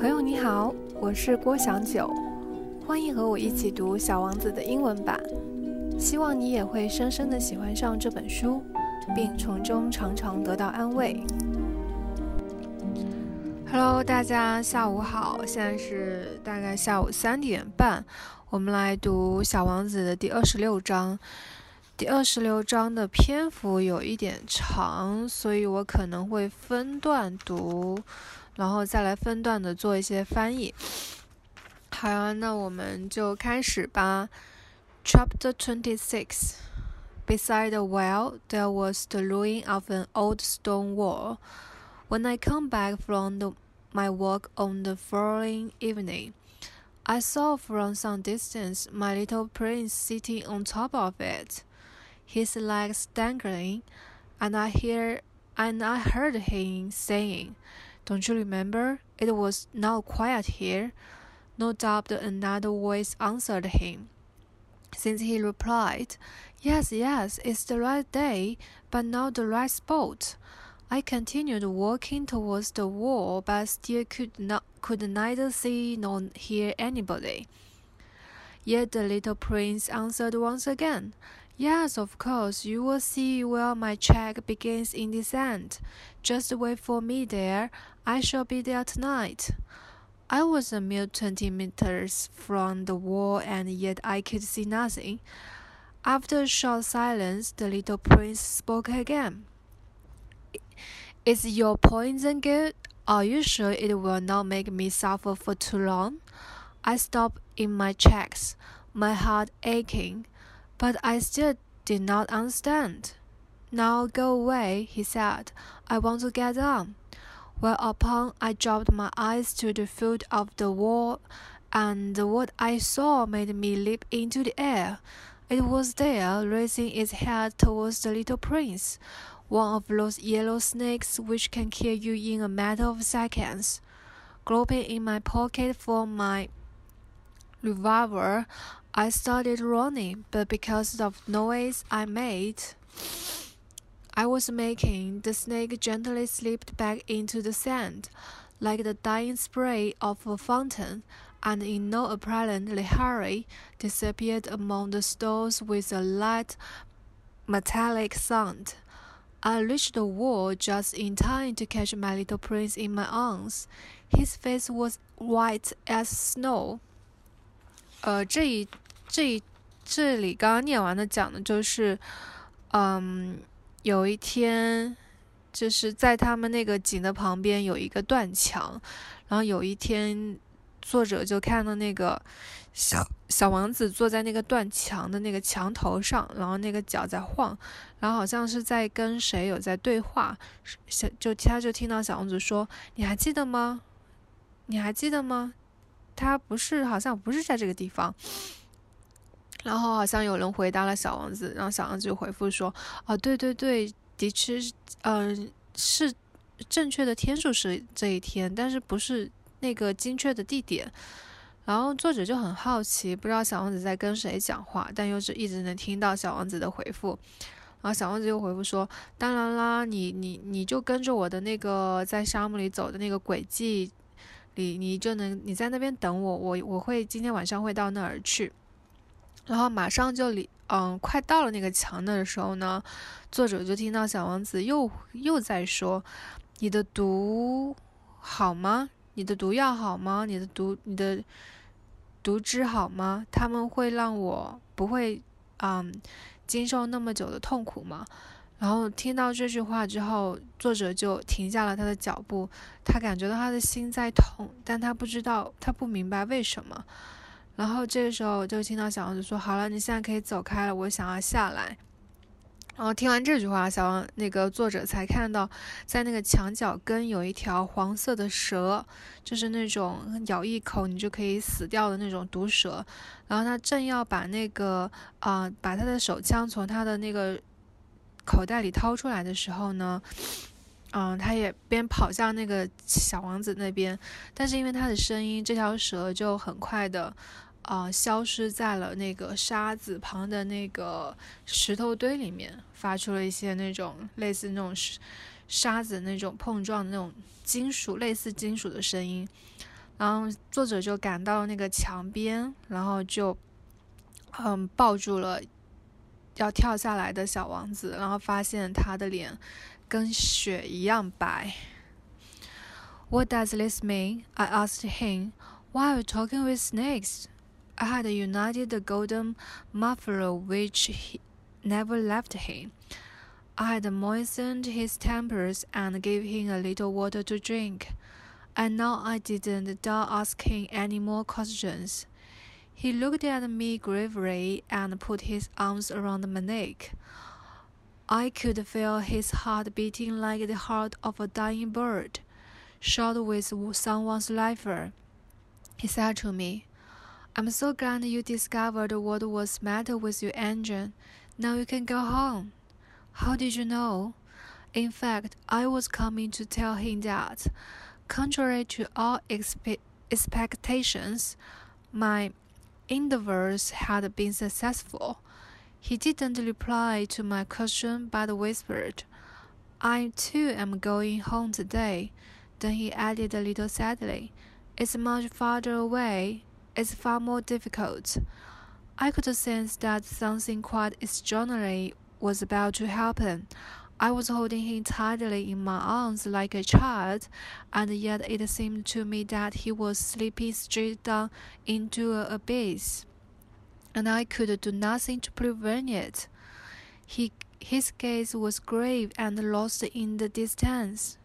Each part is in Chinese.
朋友你好，我是郭祥九，欢迎和我一起读《小王子》的英文版。希望你也会深深的喜欢上这本书，并从中常常得到安慰。Hello，大家下午好，现在是大概下午三点半，我们来读《小王子》的第二十六章。第二十六章的篇幅有一点长，所以我可能会分段读。然后再来分段的做一些翻译。好呀，那我们就开始吧。Chapter Twenty Six. Beside the well, there was the ruin of an old stone wall. When I come back from the, my walk on the following evening, I saw from some distance my little prince sitting on top of it, his legs dangling, and I hear and I heard him saying. don't you remember? It was now quiet here. No doubt another voice answered him. Since he replied, Yes, yes, it's the right day, but not the right spot. I continued walking towards the wall, but still could not could neither see nor hear anybody. Yet the little prince answered once again, Yes, of course, you will see where my track begins in this end. Just wait for me there. I shall be there tonight. I was a mere twenty meters from the wall, and yet I could see nothing. After a short silence, the little prince spoke again. Is your poison good? Are you sure it will not make me suffer for too long? I stopped in my tracks, my heart aching. But I still did not understand. Now go away, he said. I want to get on. Whereupon I dropped my eyes to the foot of the wall, and what I saw made me leap into the air. It was there, raising its head towards the little prince, one of those yellow snakes which can kill you in a matter of seconds. Groping in my pocket for my revolver, I started running, but because of noise I made, I was making, the snake gently slipped back into the sand, like the dying spray of a fountain, and in no apparent hurry disappeared among the stones with a light metallic sound. I reached the wall just in time to catch my little prince in my arms. His face was white as snow. 呃，这一这一这里刚刚念完的讲的就是，嗯， 有一天就是在他们那个井的旁边有一个断墙，然后有一天作者就看到那个小小王子坐在那个断墙的那个墙头上，然后那个脚在晃，然后好像是在跟谁有在对话，小就他就听到小王子说：“你还记得吗？你还记得吗？”他不是，好像不是在这个地方。然后好像有人回答了小王子，然后小王子就回复说：“哦，对对对，的确，嗯，是正确的天数是这一天，但是不是那个精确的地点。”然后作者就很好奇，不知道小王子在跟谁讲话，但又是一直能听到小王子的回复。然后小王子又回复说：“当然啦，你你你就跟着我的那个在沙漠里走的那个轨迹。”你你就能你在那边等我，我我会今天晚上会到那儿去，然后马上就离嗯快到了那个墙那的时候呢，作者就听到小王子又又在说：“你的毒好吗？你的毒药好吗？你的毒你的毒汁好吗？他们会让我不会嗯经受那么久的痛苦吗？”然后听到这句话之后，作者就停下了他的脚步。他感觉到他的心在痛，但他不知道，他不明白为什么。然后这个时候就听到小王子说：“好了，你现在可以走开了，我想要下来。”然后听完这句话，小王那个作者才看到，在那个墙角根有一条黄色的蛇，就是那种咬一口你就可以死掉的那种毒蛇。然后他正要把那个啊，把他的手枪从他的那个。口袋里掏出来的时候呢，嗯，他也边跑向那个小王子那边，但是因为他的声音，这条蛇就很快的，啊，消失在了那个沙子旁的那个石头堆里面，发出了一些那种类似那种沙子那种碰撞那种金属类似金属的声音。然后作者就赶到那个墙边，然后就嗯抱住了要跳下来的小王子，然后发现他的脸跟雪一样白。What does this mean? I asked him. Why are you talking with snakes? I had united the golden muffler which he never left him. I had moistened his temples and gave him a little water to drink. And now I didn't dare ask him any more questions. He looked at me gravely and put his arms around my neck. I could feel his heart beating like the heart of a dying bird shot with someone's rifle. He said to me, I'm so glad you discovered what was matter with your engine. Now you can go home. How did you know? In fact, I was coming to tell him that, contrary to all expe expectations, my endeavors had been successful. He didn't reply to my question but whispered, I too am going home today. Then he added a little sadly, It's much farther away. It's far more difficult. I could sense that something quite extraordinary was about to happen. I was holding him tightly in my arms like a child, and yet it seemed to me that he was slipping straight down into an abyss, and I could do nothing to prevent it. He, his gaze was grave and lost in the distance.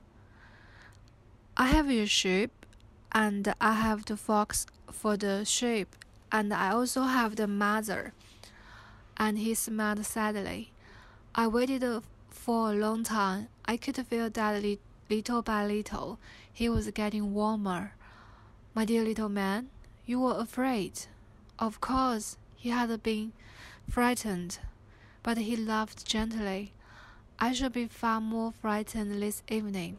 I have your sheep, and I have the fox for the sheep, and I also have the mother. And he smiled sadly. I waited for a long time. I could feel that little by little he was getting warmer. My dear little man, you were afraid. Of course, he had been frightened, but he laughed gently. I shall be far more frightened this evening.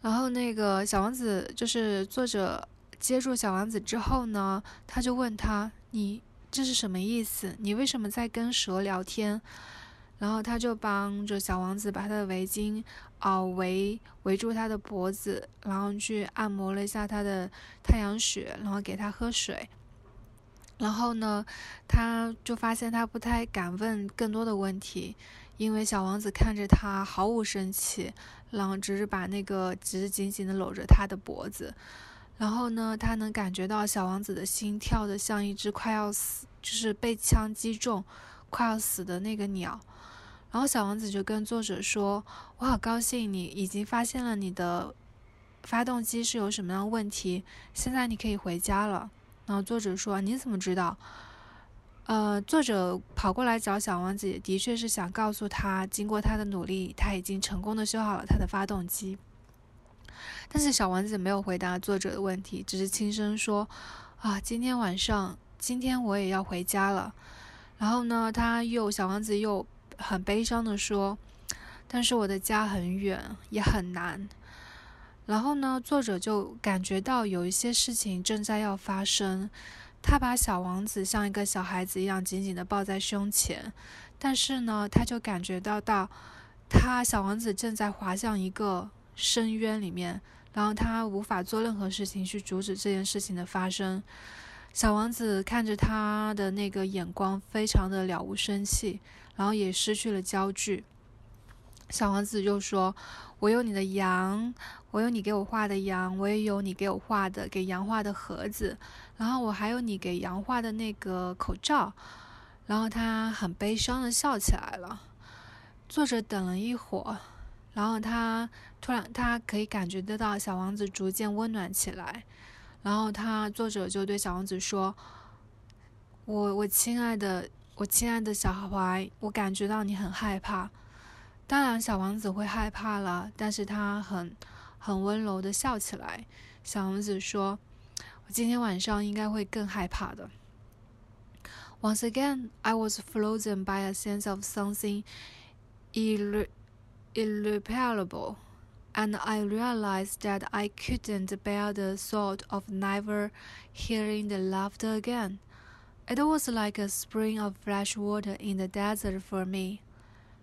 然后那个小王子就是作者 接住小王子之后呢，他就问他：“你这是什么意思？你为什么在跟蛇聊天？”然后他就帮着小王子把他的围巾啊围围住他的脖子，然后去按摩了一下他的太阳穴，然后给他喝水。然后呢，他就发现他不太敢问更多的问题。因为小王子看着他毫无生气，然后只是把那个只是紧紧的搂着他的脖子，然后呢，他能感觉到小王子的心跳的像一只快要死，就是被枪击中快要死的那个鸟。然后小王子就跟作者说：“我好高兴你已经发现了你的发动机是有什么样的问题，现在你可以回家了。”然后作者说：“你怎么知道？”呃，作者跑过来找小王子，的确是想告诉他，经过他的努力，他已经成功的修好了他的发动机。但是小王子没有回答作者的问题，只是轻声说：“啊，今天晚上，今天我也要回家了。”然后呢，他又小王子又很悲伤的说：“但是我的家很远，也很难。”然后呢，作者就感觉到有一些事情正在要发生。他把小王子像一个小孩子一样紧紧地抱在胸前，但是呢，他就感觉到到，他小王子正在滑向一个深渊里面，然后他无法做任何事情去阻止这件事情的发生。小王子看着他的那个眼光，非常的了无生气，然后也失去了焦距。小王子就说：“我有你的羊，我有你给我画的羊，我也有你给我画的给羊画的盒子，然后我还有你给羊画的那个口罩。”然后他很悲伤的笑起来了。作者等了一会儿，然后他突然他可以感觉得到小王子逐渐温暖起来。然后他作者就对小王子说：“我我亲爱的我亲爱的小孩，我感觉到你很害怕。”当然，小王子会害怕了，但是他很很温柔的笑起来。小王子说：“我今天晚上应该会更害怕的。” Once again, I was frozen by a sense of something irre irreparable, and I realized that I couldn't bear the thought of never hearing the laughter again. It was like a spring of fresh water in the desert for me.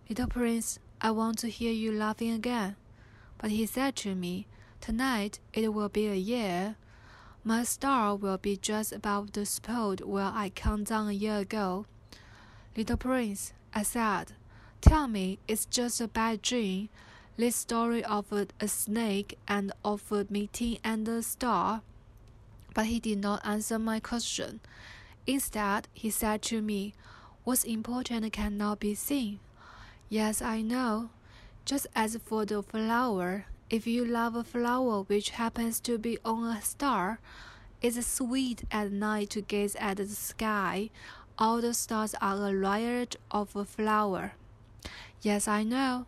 Little prince, I want to hear you laughing again. But he said to me, Tonight it will be a year. My star will be just above the spot where I come down a year ago. Little prince, I said, tell me it's just a bad dream. This story of a snake and of a meeting and a star. But he did not answer my question. Instead, he said to me, What's important cannot be seen. Yes, I know. Just as for the flower, if you love a flower which happens to be on a star, it's sweet at night to gaze at the sky. All the stars are a riot of a flower. Yes, I know.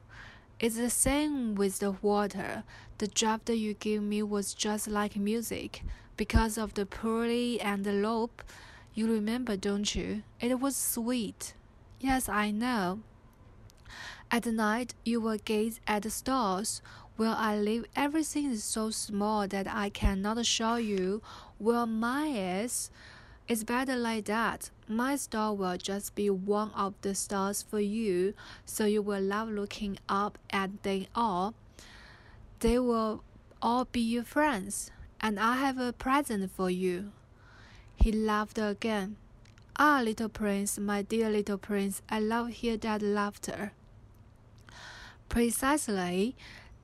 It's the same with the water. The draft you gave me was just like music. Because of the pearly and the lope, you remember, don't you? It was sweet. Yes, I know. At night, you will gaze at the stars. Where I live, everything is so small that I cannot show you where mine is. It's better like that. My star will just be one of the stars for you, so you will love looking up at them all. They will all be your friends, and I have a present for you. He laughed again. Ah, little prince, my dear little prince, I love hear that laughter. Precisely,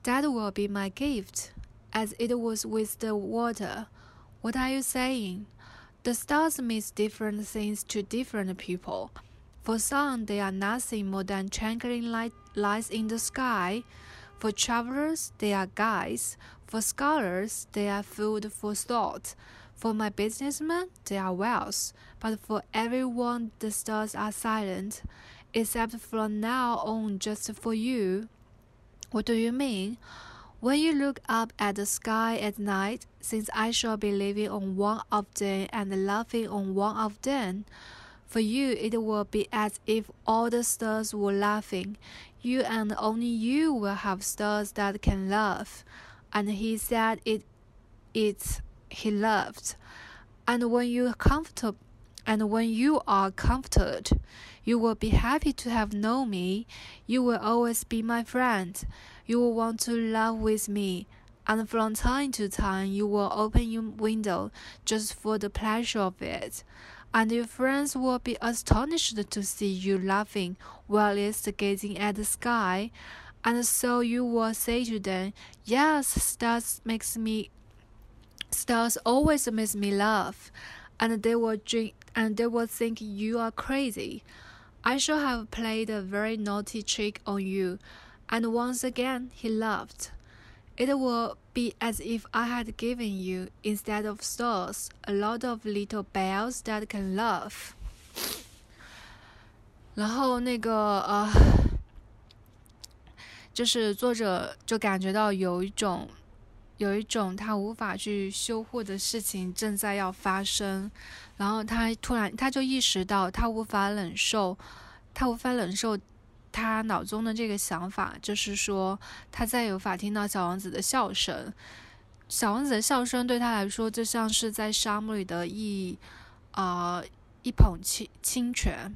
that will be my gift, as it was with the water. What are you saying? The stars mean different things to different people. For some, they are nothing more than twinkling light, lights in the sky. For travelers, they are guides. For scholars, they are food for thought. For my businessmen, they are wealth, but for everyone, the stars are silent, except from now on just for you. What do you mean? When you look up at the sky at night, since I shall be living on one of them and laughing on one of them, for you it will be as if all the stars were laughing. You and only you will have stars that can laugh. And he said it, it's he loved. And when you comfortable and when you are comforted, you will be happy to have known me. You will always be my friend. You will want to love with me. And from time to time, you will open your window just for the pleasure of it. And your friends will be astonished to see you laughing while it's gazing at the sky. And so you will say to them, Yes, that makes me Stars always make me laugh, and they will drink, and they will think you are crazy. I shall have played a very naughty trick on you, and once again he laughed. It will be as if I had given you, instead of stars, a lot of little bells that can laugh. 然后那个呃，就是作者就感觉到有一种有一种他无法去修复的事情正在要发生，然后他突然他就意识到他无法忍受，他无法忍受他脑中的这个想法，就是说他再也无法听到小王子的笑声。小王子的笑声对他来说就像是在沙漠里的一啊一捧清清泉，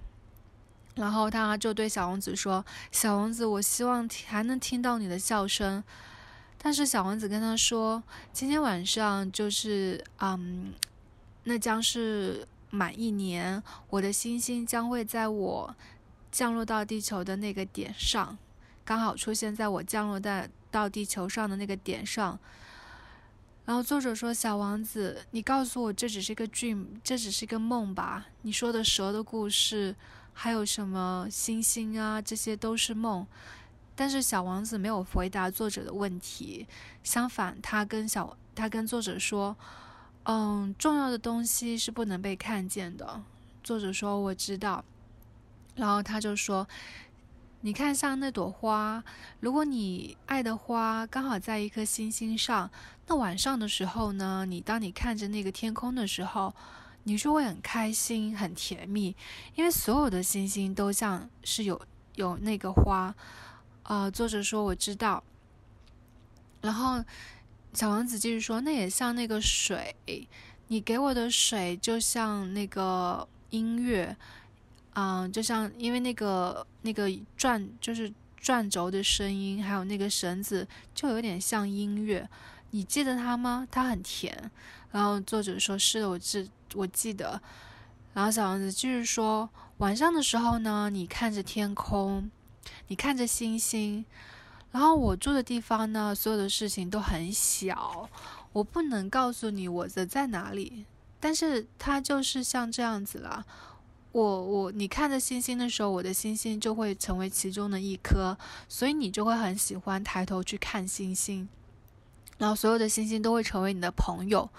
然后他就对小王子说：“小王子，我希望还能听到你的笑声。”但是小王子跟他说：“今天晚上就是，嗯，那将是满一年，我的星星将会在我降落到地球的那个点上，刚好出现在我降落在到地球上的那个点上。”然后作者说：“小王子，你告诉我这只是个 dream，这只是个梦吧？你说的蛇的故事，还有什么星星啊，这些都是梦。”但是小王子没有回答作者的问题，相反，他跟小他跟作者说：“嗯，重要的东西是不能被看见的。”作者说：“我知道。”然后他就说：“你看，像那朵花，如果你爱的花刚好在一颗星星上，那晚上的时候呢，你当你看着那个天空的时候，你就会很开心、很甜蜜，因为所有的星星都像是有有那个花。”呃，作者说我知道。然后小王子继续说：“那也像那个水，你给我的水就像那个音乐，嗯，就像因为那个那个转就是转轴的声音，还有那个绳子，就有点像音乐。你记得它吗？它很甜。”然后作者说：“是的，我记我记得。”然后小王子继续说：“晚上的时候呢，你看着天空，你看着星星。然后我住的地方呢，所有的事情都很小，我不能告诉你我的在哪里。但是它就是像这样子了。我我你看着星星的时候，我的星星就会成为其中的一颗，所以你就会很喜欢抬头去看星星。然后所有的星星都会成为你的朋友。”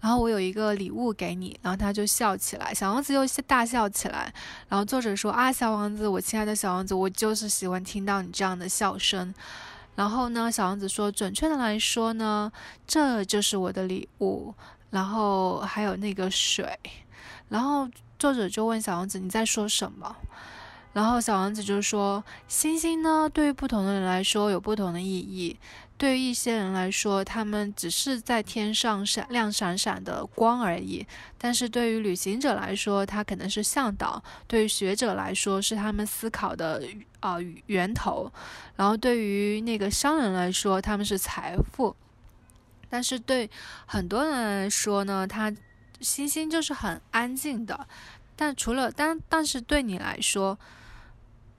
然后我有一个礼物给你，然后他就笑起来，小王子又大笑起来。然后作者说啊，小王子，我亲爱的小王子，我就是喜欢听到你这样的笑声。然后呢，小王子说，准确的来说呢，这就是我的礼物。然后还有那个水。然后作者就问小王子，你在说什么？然后小王子就说：“星星呢，对于不同的人来说有不同的意义。对于一些人来说，他们只是在天上闪亮闪闪的光而已；但是对于旅行者来说，它可能是向导；对于学者来说，是他们思考的啊源头；然后对于那个商人来说，他们是财富。但是对很多人来说呢，他星星就是很安静的。但除了但但是对你来说，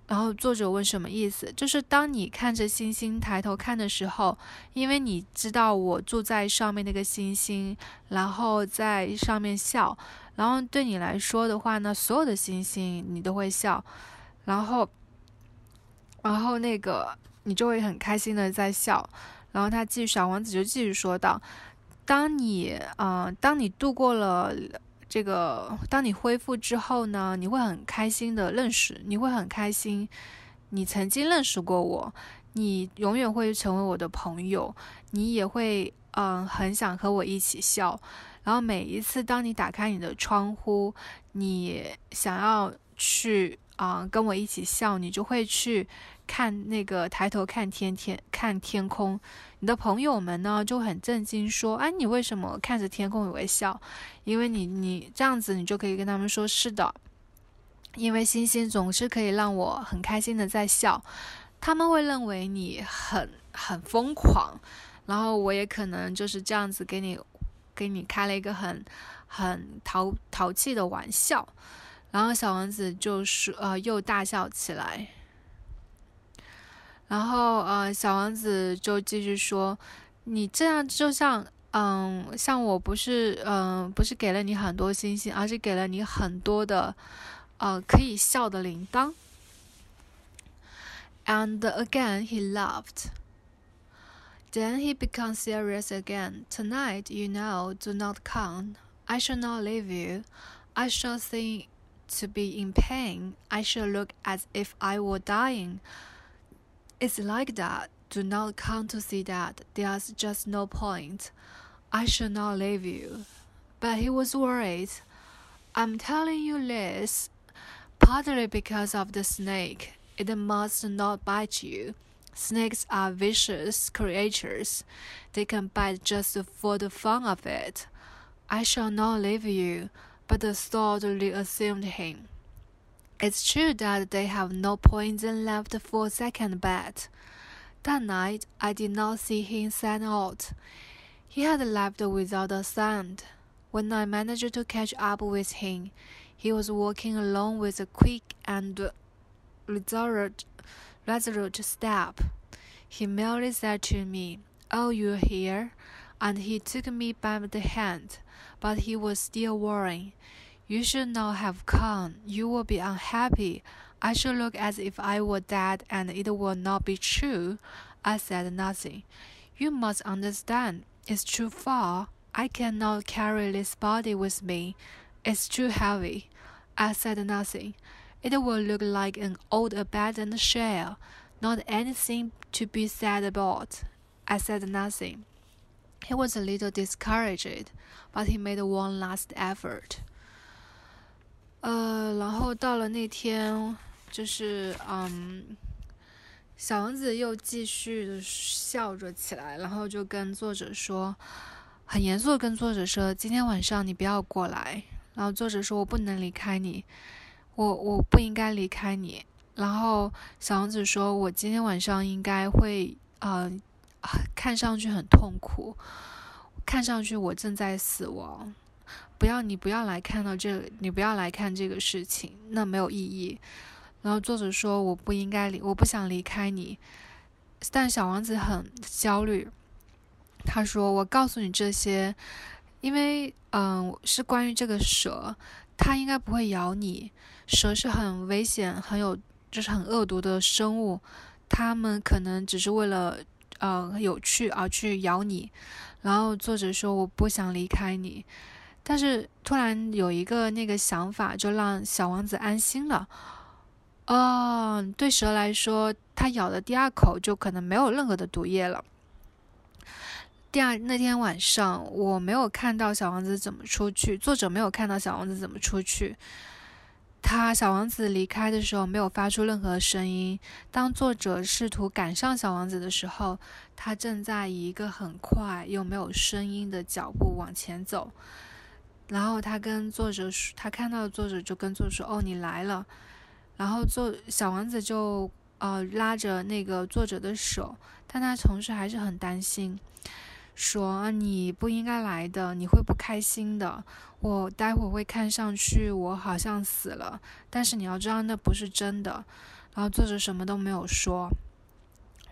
然后作者问什么意思？就是当你看着星星抬头看的时候，因为你知道我住在上面那个星星，然后在上面笑，然后对你来说的话呢，所有的星星你都会笑，然后，然后那个你就会很开心的在笑，然后他继续小王子就继续说道：当你啊，当你度过了。这个，当你恢复之后呢，你会很开心的认识，你会很开心，你曾经认识过我，你永远会成为我的朋友，你也会嗯很想和我一起笑，然后每一次当你打开你的窗户，你想要去啊跟我一起笑，你就会去。看那个抬头看天天看天空，你的朋友们呢就很震惊，说：“哎，你为什么看着天空也会笑？因为你你这样子，你就可以跟他们说：是的，因为星星总是可以让我很开心的在笑。他们会认为你很很疯狂，然后我也可能就是这样子给你给你开了一个很很淘淘气的玩笑。然后小王子就是呃又大笑起来。”然后，呃，小王子就继续说：“你这样就像，嗯，像我不是，嗯，不是给了你很多星星，而是给了你很多的，呃，可以笑的铃铛。” And again he laughed. Then he became serious again. Tonight, you know, do not come. I shall not leave you. I shall seem to be in pain. I shall look as if I were dying. It's like that. Do not come to see that. There's just no point. I shall not leave you. But he was worried. I'm telling you this partly because of the snake. It must not bite you. Snakes are vicious creatures. They can bite just for the fun of it. I shall not leave you. But the thought reassumed him. It's true that they have no poison left for second bet. That night, I did not see him set out. He had left without a sound. When I managed to catch up with him, he was walking along with a quick and resolute, resolute step. He merely said to me, Oh, you're here? And he took me by the hand, but he was still worrying. You should not have come. You will be unhappy. I should look as if I were dead, and it will not be true. I said nothing. You must understand. It's too far. I cannot carry this body with me. It's too heavy. I said nothing. It will look like an old abandoned shell. Not anything to be said about. I said nothing. He was a little discouraged, but he made one last effort. 呃，然后到了那天，就是嗯，小王子又继续笑着起来，然后就跟作者说，很严肃的跟作者说，今天晚上你不要过来。然后作者说，我不能离开你，我我不应该离开你。然后小王子说，我今天晚上应该会，呃看上去很痛苦，看上去我正在死亡。不要你不要来看到这，你不要来看这个事情，那没有意义。然后作者说我不应该离，我不想离开你。但小王子很焦虑，他说我告诉你这些，因为嗯是关于这个蛇，它应该不会咬你。蛇是很危险、很有就是很恶毒的生物，它们可能只是为了呃有趣而去咬你。然后作者说我不想离开你。但是突然有一个那个想法，就让小王子安心了。嗯，对蛇来说，它咬的第二口就可能没有任何的毒液了。第二那天晚上，我没有看到小王子怎么出去，作者没有看到小王子怎么出去。他小王子离开的时候没有发出任何声音。当作者试图赶上小王子的时候，他正在以一个很快又没有声音的脚步往前走。然后他跟作者说，他看到作者就跟作者说：“哦，你来了。”然后作小王子就呃拉着那个作者的手，但他同时还是很担心，说：“你不应该来的，你会不开心的。我待会会看上去我好像死了，但是你要知道那不是真的。”然后作者什么都没有说。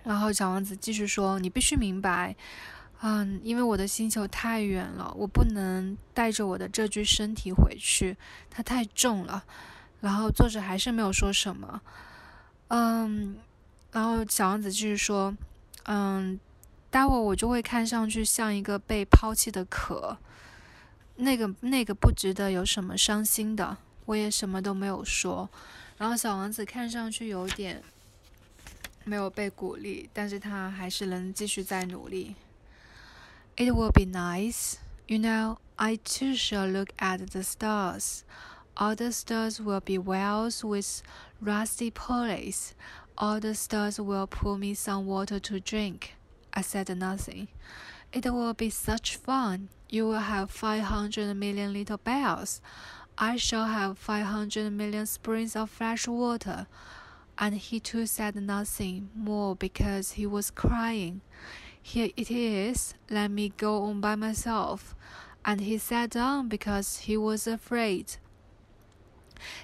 然后小王子继续说：“你必须明白。”嗯，因为我的星球太远了，我不能带着我的这具身体回去，它太重了。然后作者还是没有说什么。嗯，然后小王子继续说：“嗯，待会我就会看上去像一个被抛弃的壳，那个那个不值得有什么伤心的。”我也什么都没有说。然后小王子看上去有点没有被鼓励，但是他还是能继续在努力。It will be nice. You know, I too shall look at the stars. All the stars will be wells with rusty pulleys. All the stars will pour me some water to drink. I said nothing. It will be such fun. You will have 500 million little bells. I shall have 500 million springs of fresh water. And he too said nothing more because he was crying. Here it is, let me go on by myself. And he sat down because he was afraid.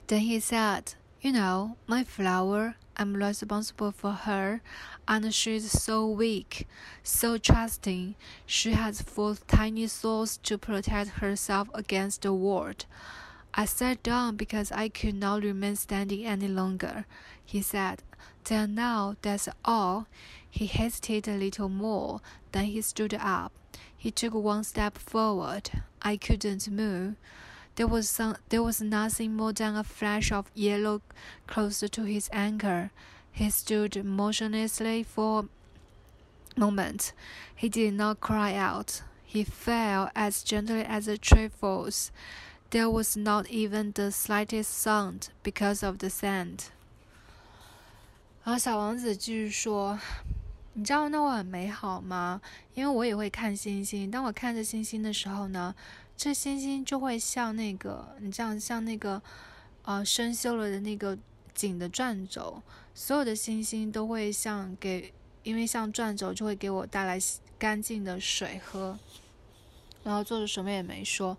Then he said, You know, my flower, I'm responsible for her, and she's so weak, so trusting. She has four tiny souls to protect herself against the world. I sat down because I could not remain standing any longer. He said, Then now that's all. He hesitated a little more, then he stood up. He took one step forward. I couldn't move. There was some, there was nothing more than a flash of yellow close to his ankle. He stood motionlessly for a moment. He did not cry out. He fell as gently as a tree falls. There was not even the slightest sound because of the sand. 然后小王子继续说：“你知道那我很美好吗？因为我也会看星星。当我看着星星的时候呢， 这星星就会像那个，你这样像那个，呃，生锈了的那个井的转轴。所有的星星都会像给，因为像转轴就会给我带来干净的水喝。然后作者什么也没说。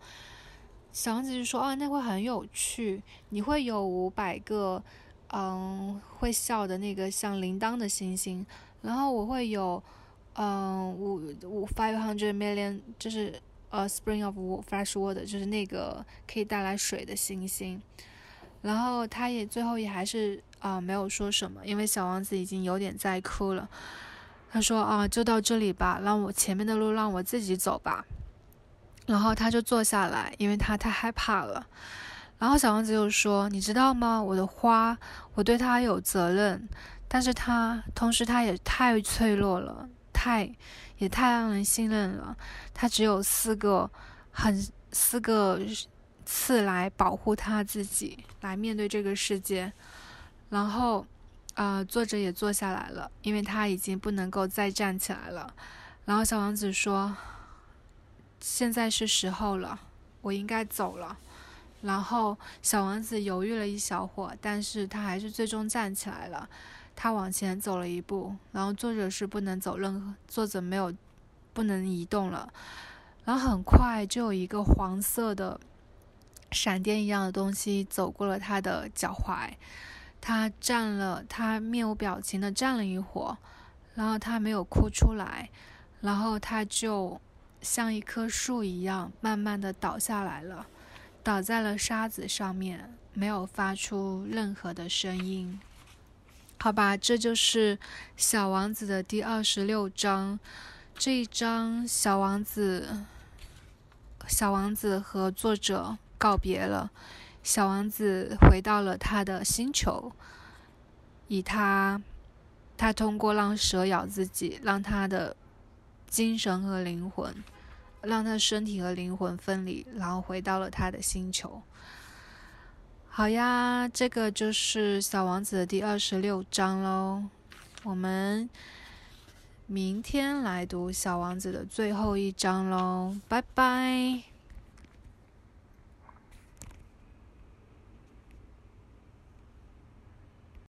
小王子就说：‘啊，那会很有趣。你会有五百个，嗯，会笑的那个像铃铛的星星。’然后我会有，嗯，五五 five hundred million，就是呃，spring of fresh water，就是那个可以带来水的星星。然后他也最后也还是啊没有说什么，因为小王子已经有点在哭了。他说啊，就到这里吧，让我前面的路让我自己走吧。然后他就坐下来，因为他太害怕了。然后小王子又说：“你知道吗？我的花，我对它有责任。”但是他同时他也太脆弱了，太也太让人信任了。他只有四个很四个刺来保护他自己，来面对这个世界。然后，呃，作者也坐下来了，因为他已经不能够再站起来了。然后小王子说：“现在是时候了，我应该走了。”然后小王子犹豫了一小会，但是他还是最终站起来了。他往前走了一步，然后作者是不能走任何，作者没有不能移动了，然后很快就有一个黄色的闪电一样的东西走过了他的脚踝，他站了，他面无表情的站了一会儿，然后他没有哭出来，然后他就像一棵树一样慢慢的倒下来了，倒在了沙子上面，没有发出任何的声音。好吧，这就是《小王子》的第二十六章。这一章，小王子，小王子和作者告别了。小王子回到了他的星球，以他，他通过让蛇咬自己，让他的精神和灵魂，让他身体和灵魂分离，然后回到了他的星球。好呀，这个就是《小王子》的第二十六章喽。我们明天来读《小王子》的最后一章喽，拜拜。